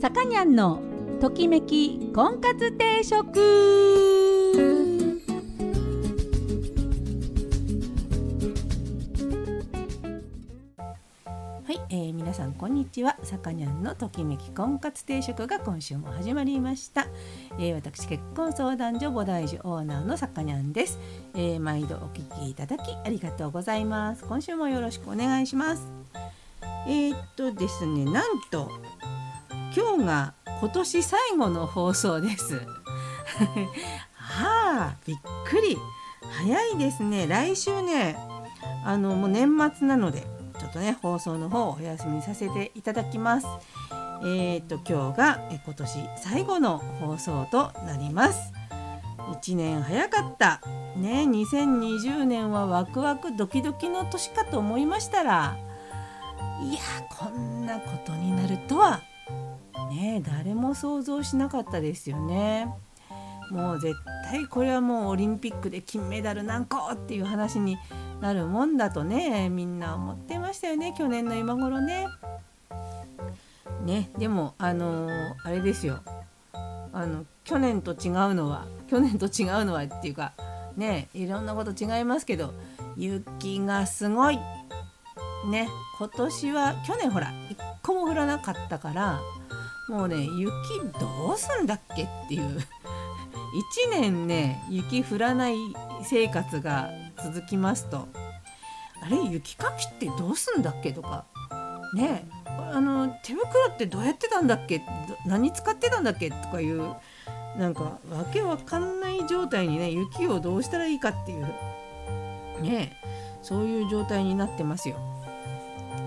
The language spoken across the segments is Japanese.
さかにゃんのときめき婚活定食。はい、えー、皆さんこんにちは。さかにゃんのときめき婚活定食が今週も始まりました、えー、私結婚相談所菩提寺オーナーのさかにゃんです、えー、毎度お聞きいただきありがとうございます。今週もよろしくお願いします。えー、っとですねなんと今日が今年最後の放送です。はあびっくり。早いですね。来週ねあのもう年末なのでちょっとね放送の方お休みさせていただきます。えーと今日が今年最後の放送となります。1年早かった。ね2020年はワクワクドキドキの年かと思いましたらいやこんなことになるとはね誰も想像しなかったですよね。もう絶対これはもうオリンピックで金メダル何個っていう話になるもんだとねみんな思ってましたよね去年の今頃ね。ねでもあのー、あれですよあの去年と違うのは去年と違うのはっていうかねいろんなこと違いますけど雪がすごいね今年は去年ほら1個も降らなかったからもうね雪どうすんだっけっていう。1年ね雪降らない生活が続きますと。あれ雪かきってどうすんだっけとか。ねあの手袋ってどうやってたんだっけ？何使ってたんだっけとかいうなんかわけわかんない状態にね雪をどうしたらいいかっていう。ねそういう状態になってますよ。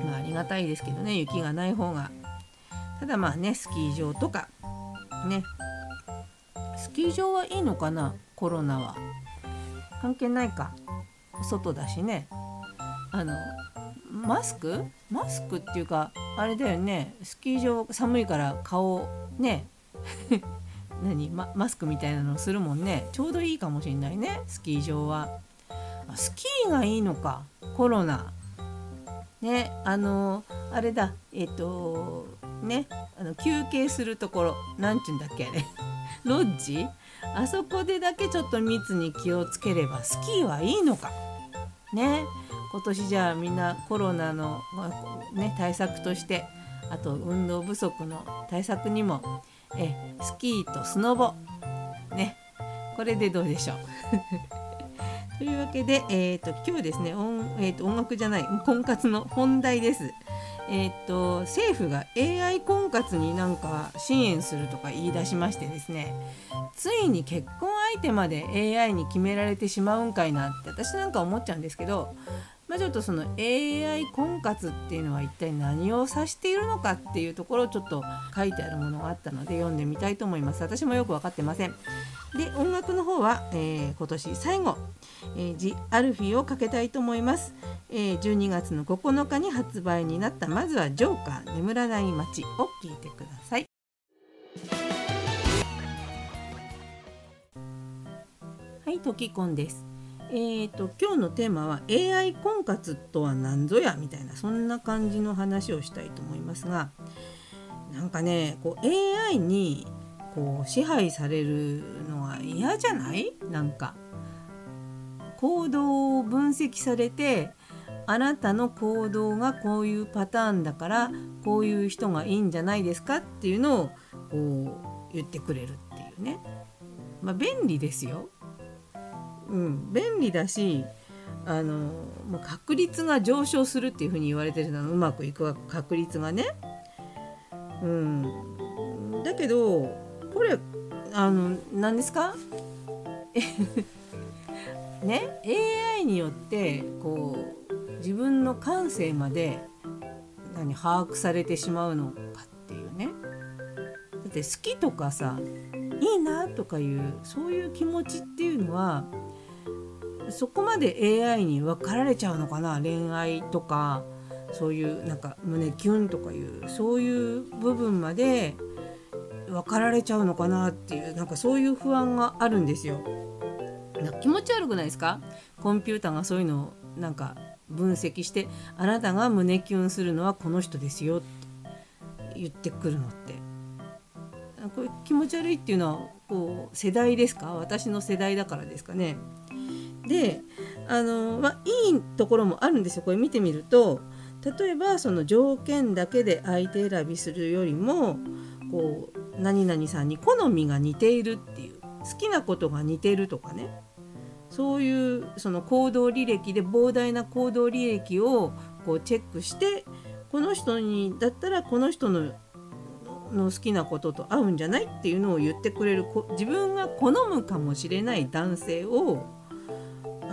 まあありがたいですけどね雪がない方が。ただまあねスキー場とかね。スキー場はいいのかなコロナは。関係ないか。外だしね。あのマスク？マスクっていうかあれだよね。スキー場寒いから顔ね。何、ま、マスクみたいなのするもんね。ちょうどいいかもしんないねスキー場は。スキーがいいのかコロナ。ねあのあれだえっ、ー、とねあの休憩するところ何て言うんだっけあれ。ロッジ？あそこでだけちょっと密に気をつければスキーはいいのか。ね。今年じゃあみんなコロナの、ね、対策としてあと運動不足の対策にもえスキーとスノボ。ね。これでどうでしょう。というわけで、えーと、今日ですね音,、えーと、音楽じゃない婚活の本題です。えーと、政府が AI 婚活になんか支援するとか言い出しましてですねついに結婚相手まで AI に決められてしまうんかいなって私なんか思っちゃうんですけど、まあ、ちょっとその AI 婚活っていうのは一体何を指しているのかっていうところをちょっと書いてあるものがあったので読んでみたいと思います。私もよく分かってません。で音楽の方は、えー、今年最後えー、ジ・アルフィーをかけたいと思います、えー、12月の9日に発売になったまずはジョーカー眠らない街を聞いてください。はいトキコンです。えーと、今日のテーマは AI 婚活とは何ぞやみたいなそんな感じの話をしたいと思いますがなんかねこう AI にこう支配されるのは嫌じゃない？なんか行動を分析されてあなたの行動がこういうパターンだからこういう人がいいんじゃないですかっていうのをこう言ってくれるっていうね。まあ、便利ですよ。うん、便利だしあのま確率が上昇するっていうふうに言われてるのうまくいく確率がね。うん、だけどこれあの何ですか？ね？AI によってこう自分の感性まで何把握されてしまうのかっていうね。だって好きとかさいいなとかいうそういう気持ちっていうのはそこまで AI に分かられちゃうのかな？恋愛とかそういうなんか胸キュンとかいうそういう部分まで分かられちゃうのかなっていうなんかそういう不安があるんですよ。気持ち悪くないですか？コンピューターがそういうのをなんか分析してあなたが胸キュンするのはこの人ですよって言ってくるのってこれ気持ち悪いっていうのはこう世代ですか？私の世代だからですかね。であの、まあ、いいところもあるんですよ。これ見てみると例えばその条件だけで相手選びするよりもこう何々さんに好みが似ているっていう好きなことが似てるとかね。そういうその行動履歴で膨大な行動履歴をこうチェックしてこの人にだったらこの人のの好きなことと合うんじゃないっていうのを言ってくれる自分が好むかもしれない男性を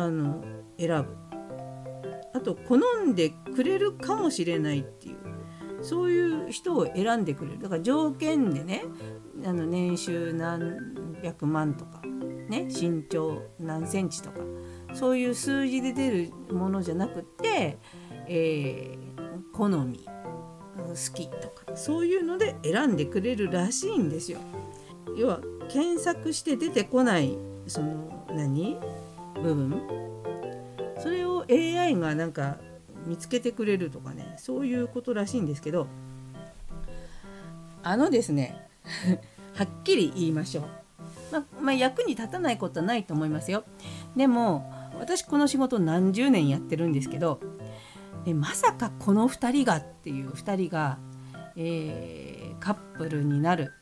あの選ぶ。あと好んでくれるかもしれないっていう。そういう人を選んでくれる。だから条件でねあの年収何百万とか、ね、身長何センチとかそういう数字で出るものじゃなくて、えー、好み好きとかそういうので選んでくれるらしいんですよ。要は検索して出てこないその何？部分。それを AI がなんか見つけてくれるとかねそういうことらしいんですけどあのですね はっきり言いましょう、ままあ、役に立たないことはないと思いますよ。でも私この仕事何十年やってるんですけどえまさかこの2人がっていう2人が、えー、カップルになる、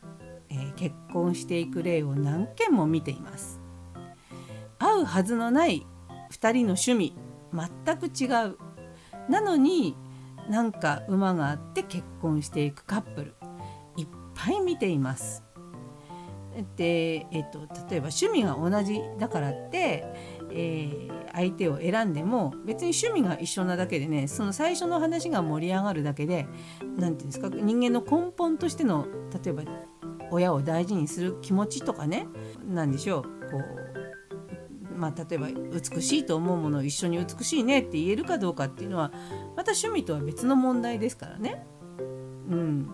えー、結婚していく例を何件も見ています。合うはずのない2人の趣味全く違う。なのになんか馬があって結婚していくカップルいっぱい見ています。で、えっと、例えば趣味が同じだからって、えー、相手を選んでも別に趣味が一緒なだけでねその最初の話が盛り上がるだけで何て言うんですか人間の根本としての例えば親を大事にする気持ちとかね何でしょうこうまあ、例えば美しいと思うものを一緒に美しいねって言えるかどうかっていうのはまた趣味とは別の問題ですからね。うん、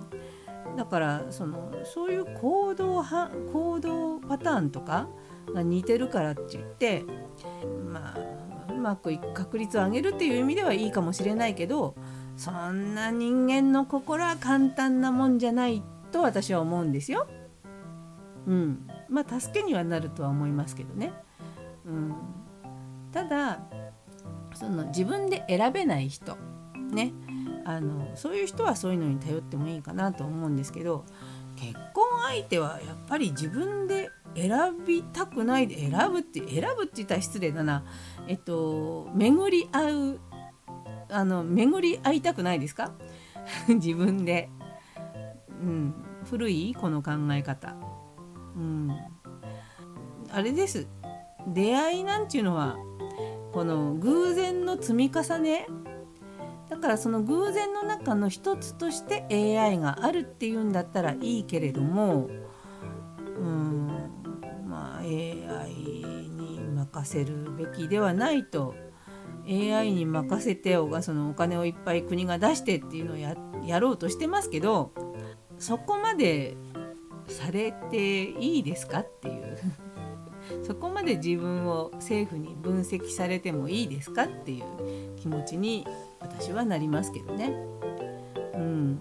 だからそのそういう行動は行動パターンとかが似てるからって言ってまあうまくいく確率を上げるっていう意味ではいいかもしれないけどそんな人間の心は簡単なもんじゃないと私は思うんですよ。うん、まあ助けにはなるとは思いますけどね。うん、ただその自分で選べない人ね。あのそういう人はそういうのに頼ってもいいかなと思うんですけど結婚相手はやっぱり自分で選びたくないで選ぶって選ぶって言ったら失礼だな。えっと巡り合うあの巡り合いたくないですか？自分で、うん、古いこの考え方、うん、あれです。出会いなんていうのはこの偶然の積み重ね。だからその偶然の中の一つとして AI があるっていうんだったらいいけれどもうんまあ AI に任せるべきではないと。AI に任せておそのお金をいっぱい国が出してっていうのをややろうとしてますけどそこまでされていいですかっていう。そこまで自分を政府に分析されてもいいですかっていう気持ちに私はなりますけどね。うん、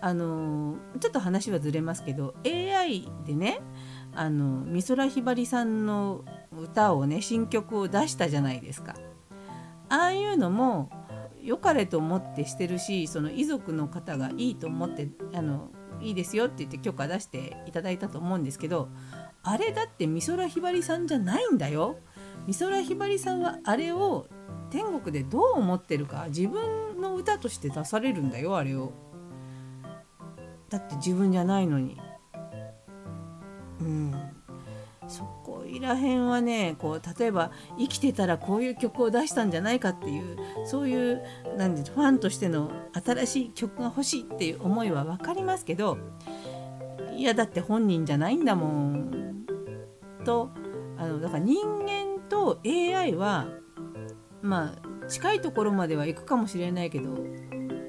あのちょっと話はずれますけど AI でねあの美空ひばりさんの歌をね新曲を出したじゃないですか。ああいうのも良かれと思ってしてるしその遺族の方がいいと思ってあのいいですよって言って許可出していただいたと思うんですけどあれだって美空ひばりさんじゃないんだよ。美空ひばりさんはあれを天国でどう思ってるか自分の歌として出されるんだよあれを。だって自分じゃないのに。うん。そこいらへんはねこう例えば生きてたらこういう曲を出したんじゃないかっていうそういうなんでファンとしての新しい曲が欲しいっていう思いは分かりますけどいやだって本人じゃないんだもん。とあのだから人間と AI はまあ近いところまでは行くかもしれないけど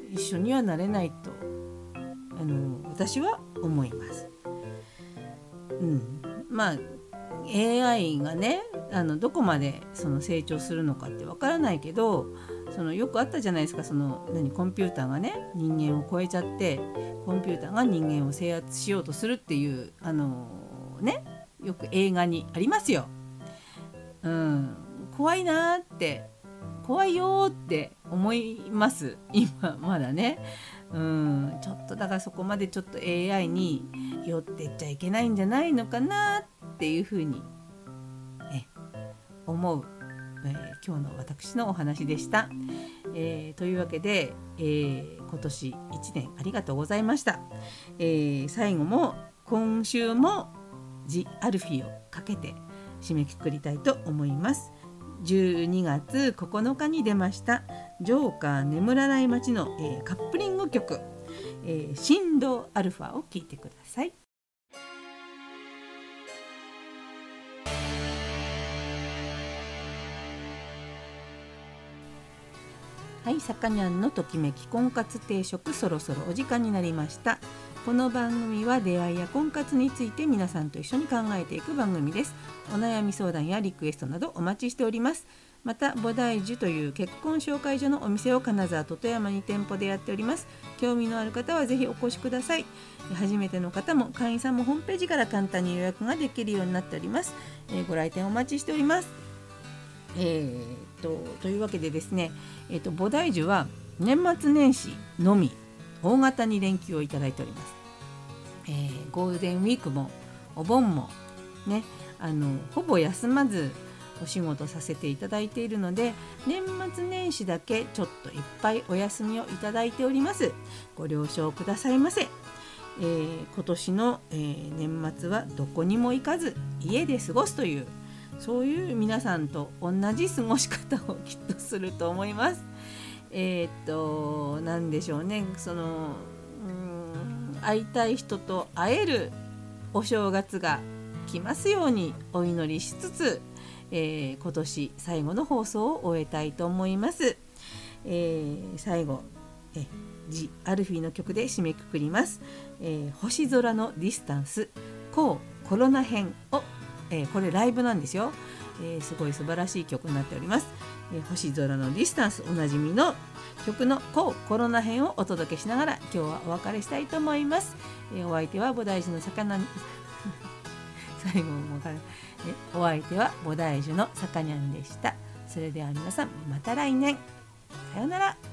一緒にはなれないとあの私は思います。うん、まあ AI がねあのどこまでその成長するのかってわからないけどそのよくあったじゃないですかその何コンピューターがね人間を超えちゃってコンピューターが人間を制圧しようとするっていうあのねよく映画にありますよ。うん、怖いなって怖いよって思います今まだね。うんちょっとだからそこまでちょっと AI に寄ってっちゃいけないんじゃないのかなっていうふうに、え思う、えー、今日の私のお話でした。えー、というわけで、えー、今年1年ありがとうございました。え最後も今週も「ジ・アルフィ」をかけて締めくくりたいと思います。12月9日に出ました「ジョーカー眠らない街の」えー、カップリング曲「えー、振動アルファ」を聴いてください。はい、さかにゃんのときめき婚活定食そろそろお時間になりました。この番組は出会いや婚活について皆さんと一緒に考えていく番組です。お悩み相談やリクエストなどお待ちしております。また菩提樹という結婚紹介所のお店を金沢と富山に店舗でやっております。興味のある方はぜひお越しください。初めての方も会員さんもホームページから簡単に予約ができるようになっております、えー、ご来店お待ちしております。えー、とというわけでですね、えーと、菩提樹は年末年始のみ大型に連休をいただいております、えー、ゴールデンウィークもお盆もねあのほぼ休まずお仕事させていただいているので年末年始だけちょっといっぱいお休みをいただいております。ご了承くださいませ、えー、今年の、えー、年末はどこにも行かず家で過ごすというそういう皆さんと同じ過ごし方をきっとすると思います。えー、っと何でしょうねそのうん会いたい人と会えるお正月が来ますようにお祈りしつつ、えー、今年最後の放送を終えたいと思います。えー、最後えジ・アルフィーの曲で締めくくります。えー、星空のディスタンスココロナ編を、えこれライブなんですよ。えー、すごい素晴らしい曲になっております、えー、星空のディスタンスおなじみの曲のココロナ編をお届けしながら今日はお別れしたいと思います、えー、お相手は菩提寺の魚 最後もかえお相手は菩提樹のさかにゃんでした。それでは皆さんまた来年。さようなら。